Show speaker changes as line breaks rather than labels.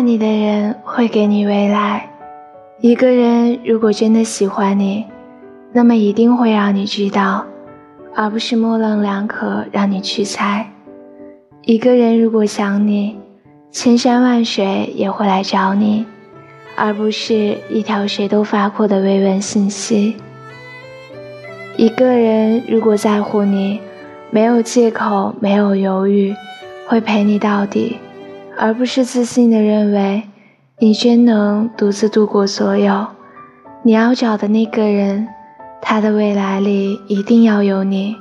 爱你的人会给你未来。一个人如果真的喜欢你，那么一定会让你知道，而不是模棱两可让你去猜。一个人如果想你，千山万水也会来找你，而不是一条谁都发过的慰问信息。一个人如果在乎你，没有借口，没有犹豫，会陪你到底，而不是自信的认为你真能独自度过所有。你要找的那个人，他的未来里一定要有你。